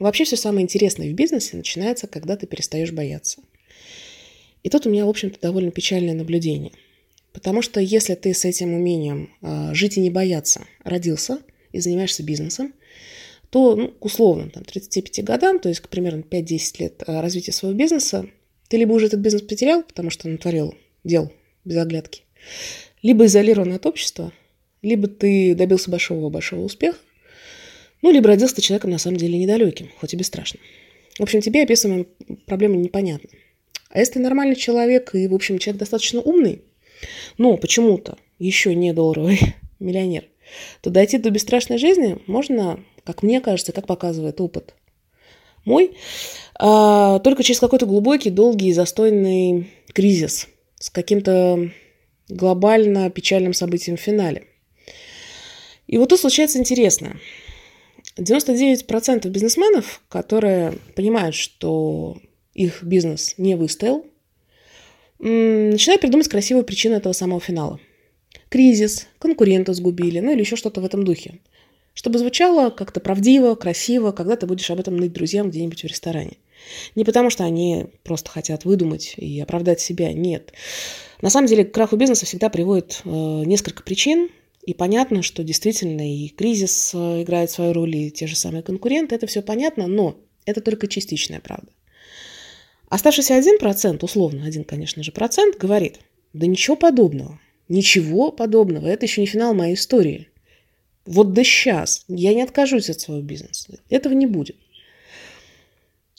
Вообще все самое интересное в бизнесе начинается, когда ты перестаешь бояться. И тут у меня, в общем-то, довольно печальное наблюдение. Потому что если ты с этим умением э, жить и не бояться родился и занимаешься бизнесом, то ну, к условным там, 35 годам, то есть к примерно 5-10 лет э, развития своего бизнеса, ты либо уже этот бизнес потерял, потому что натворил дел без оглядки, либо изолирован от общества, либо ты добился большого-большого успеха, ну, либо родился ты человеком на самом деле недалеким, хоть и бесстрашным. В общем, тебе описываемая проблема непонятна. А если ты нормальный человек и, в общем, человек достаточно умный, но почему-то еще не долларовый миллионер, то дойти до бесстрашной жизни можно, как мне кажется, как показывает опыт мой, а, только через какой-то глубокий, долгий застойный кризис с каким-то глобально печальным событием в финале. И вот тут случается интересное. 99% бизнесменов, которые понимают, что их бизнес не выстоял, начинают придумывать красивую причину этого самого финала. Кризис, конкурента сгубили, ну или еще что-то в этом духе. Чтобы звучало как-то правдиво, красиво, когда ты будешь об этом ныть друзьям где-нибудь в ресторане. Не потому, что они просто хотят выдумать и оправдать себя, нет. На самом деле к краху бизнеса всегда приводит э, несколько причин, и понятно, что действительно и кризис э, играет свою роль, и те же самые конкуренты, это все понятно, но это только частичная правда. Оставшийся один процент, условно один, конечно же, процент, говорит, да ничего подобного, ничего подобного, это еще не финал моей истории. Вот да сейчас я не откажусь от своего бизнеса, этого не будет.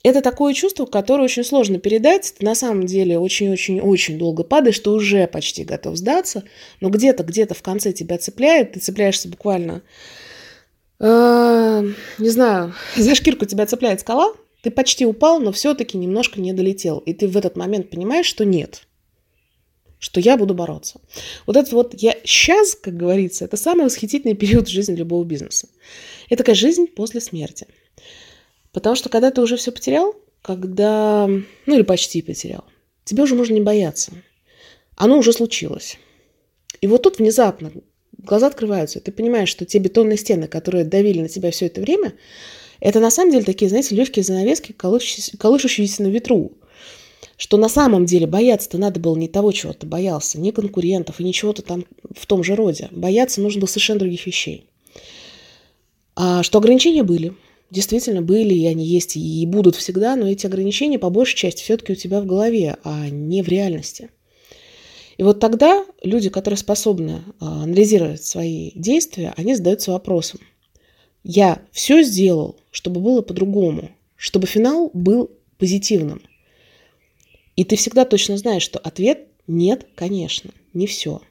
Это такое чувство, которое очень сложно передать. Ты на самом деле очень-очень-очень долго падаешь, ты уже почти готов сдаться, но где-то, где-то в конце тебя цепляет, ты цепляешься буквально, э, не знаю, за шкирку тебя цепляет скала, ты почти упал, но все-таки немножко не долетел. И ты в этот момент понимаешь, что нет, что я буду бороться. Вот это вот я сейчас, как говорится, это самый восхитительный период в жизни любого бизнеса. Это такая жизнь после смерти. Потому что когда ты уже все потерял, когда, ну или почти потерял, тебе уже можно не бояться. Оно уже случилось. И вот тут внезапно глаза открываются, и ты понимаешь, что те бетонные стены, которые давили на тебя все это время, это на самом деле такие, знаете, легкие занавески, колышущиеся, на ветру. Что на самом деле бояться-то надо было не того, чего ты боялся, не конкурентов и ничего-то там в том же роде. Бояться нужно было совершенно других вещей. А что ограничения были – действительно были, и они есть, и будут всегда, но эти ограничения по большей части все-таки у тебя в голове, а не в реальности. И вот тогда люди, которые способны а, анализировать свои действия, они задаются вопросом. Я все сделал, чтобы было по-другому, чтобы финал был позитивным. И ты всегда точно знаешь, что ответ нет, конечно, не все.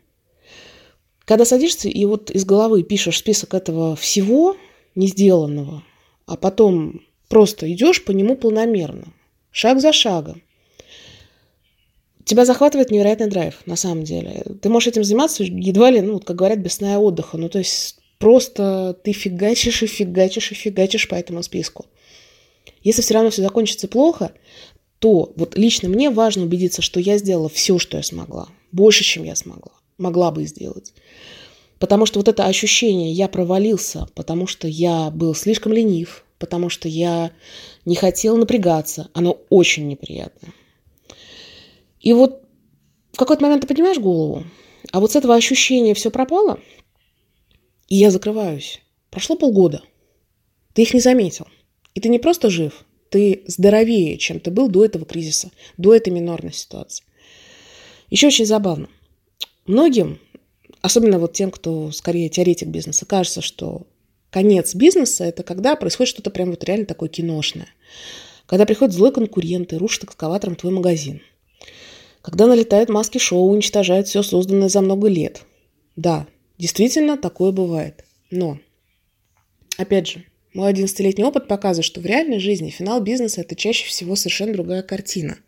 Когда садишься и вот из головы пишешь список этого всего не сделанного, а потом просто идешь по нему полномерно, шаг за шагом. Тебя захватывает невероятный драйв, на самом деле. Ты можешь этим заниматься едва ли, ну, как говорят, без сна и отдыха. Ну, то есть просто ты фигачишь и фигачишь и фигачишь по этому списку. Если все равно все закончится плохо, то вот лично мне важно убедиться, что я сделала все, что я смогла. Больше, чем я смогла. Могла бы сделать. Потому что вот это ощущение «я провалился», потому что я был слишком ленив, потому что я не хотел напрягаться, оно очень неприятно. И вот в какой-то момент ты поднимаешь голову, а вот с этого ощущения все пропало, и я закрываюсь. Прошло полгода. Ты их не заметил. И ты не просто жив, ты здоровее, чем ты был до этого кризиса, до этой минорной ситуации. Еще очень забавно. Многим особенно вот тем, кто скорее теоретик бизнеса, кажется, что конец бизнеса – это когда происходит что-то прям вот реально такое киношное. Когда приходит злой конкурент и рушит экскаватором твой магазин. Когда налетают маски шоу, уничтожают все созданное за много лет. Да, действительно, такое бывает. Но, опять же, мой 11-летний опыт показывает, что в реальной жизни финал бизнеса – это чаще всего совершенно другая картина.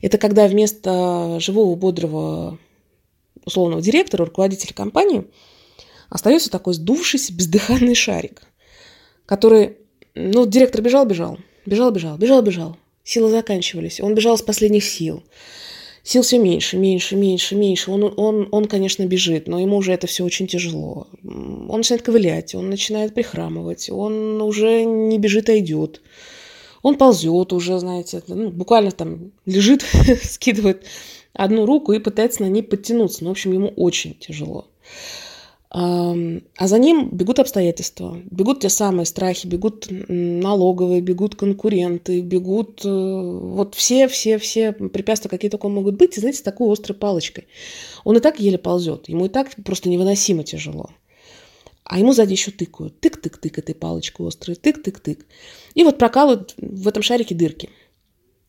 Это когда вместо живого, бодрого условного директора, руководителя компании, остается такой сдувшийся бездыханный шарик, который, ну, директор бежал, бежал, бежал, бежал, бежал, бежал, силы заканчивались, он бежал с последних сил. Сил все меньше, меньше, меньше, меньше. Он, он, он, конечно, бежит, но ему уже это все очень тяжело. Он начинает ковылять, он начинает прихрамывать, он уже не бежит, а идет. Он ползет уже, знаете, ну, буквально там лежит, скидывает одну руку и пытается на ней подтянуться. Ну, в общем, ему очень тяжело. А за ним бегут обстоятельства, бегут те самые страхи, бегут налоговые, бегут конкуренты, бегут э, вот все-все-все препятствия, какие только могут быть, и, знаете, с такой острой палочкой. Он и так еле ползет, ему и так просто невыносимо тяжело. А ему сзади еще тыкают. Тык-тык-тык этой палочкой острой, тык-тык-тык. И вот прокалывают в этом шарике дырки.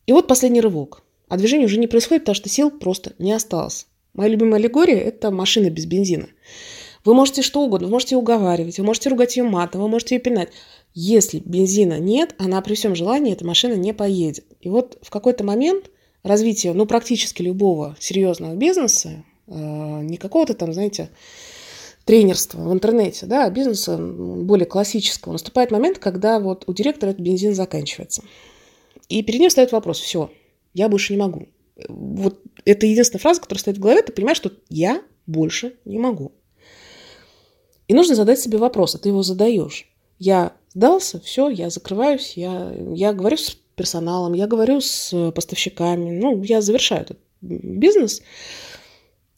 И вот последний рывок. А движение уже не происходит, потому что сил просто не осталось. Моя любимая аллегория – это машина без бензина. Вы можете что угодно, вы можете уговаривать, вы можете ругать ее матом, вы можете ее пинать. Если бензина нет, она при всем желании, эта машина не поедет. И вот в какой-то момент развития, ну, практически любого серьезного бизнеса, э, не какого-то там, знаете, тренерства в интернете, да, а бизнеса более классического, наступает момент, когда вот у директора этот бензин заканчивается. И перед ним встает вопрос, все, я больше не могу. Вот это единственная фраза, которая стоит в голове, ты понимаешь, что я больше не могу. И нужно задать себе вопрос, а ты его задаешь. Я сдался, все, я закрываюсь, я, я говорю с персоналом, я говорю с поставщиками, ну, я завершаю этот бизнес.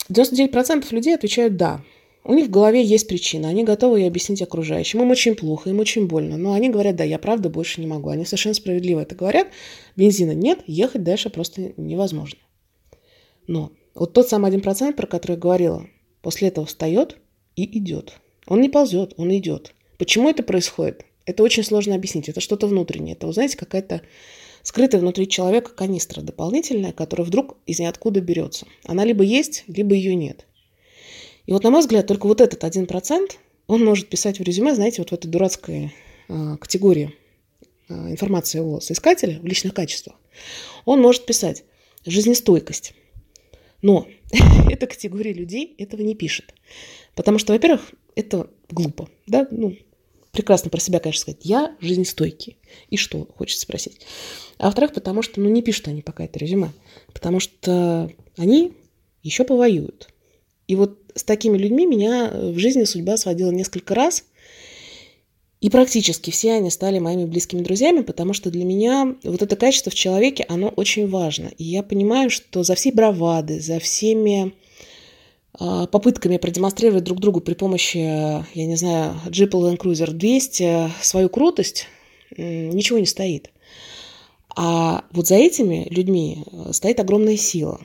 99% людей отвечают «да». У них в голове есть причина, они готовы ей объяснить окружающим. Им очень плохо, им очень больно, но они говорят «да, я правда больше не могу». Они совершенно справедливо это говорят. Бензина нет, ехать дальше просто невозможно. Но вот тот самый один процент, про который я говорила, после этого встает и идет. Он не ползет, он идет. Почему это происходит? Это очень сложно объяснить. Это что-то внутреннее. Это, вы знаете, какая-то скрытая внутри человека канистра дополнительная, которая вдруг из ниоткуда берется. Она либо есть, либо ее нет. И вот, на мой взгляд, только вот этот один процент, он может писать в резюме, знаете, вот в этой дурацкой э, категории э, информации о соискателе в личных качествах. Он может писать жизнестойкость. Но эта категория людей этого не пишет. Потому что, во-первых, это глупо, да, ну, прекрасно про себя, конечно, сказать, я жизнестойкий. И что, хочется спросить. А во-вторых, потому что, ну, не пишут они пока это резюме, потому что они еще повоюют. И вот с такими людьми меня в жизни судьба сводила несколько раз, и практически все они стали моими близкими друзьями, потому что для меня вот это качество в человеке, оно очень важно. И я понимаю, что за всей бравады, за всеми а, попытками продемонстрировать друг другу при помощи, я не знаю, Jeep Land Cruiser 200 свою крутость, ничего не стоит. А вот за этими людьми э, стоит огромная сила.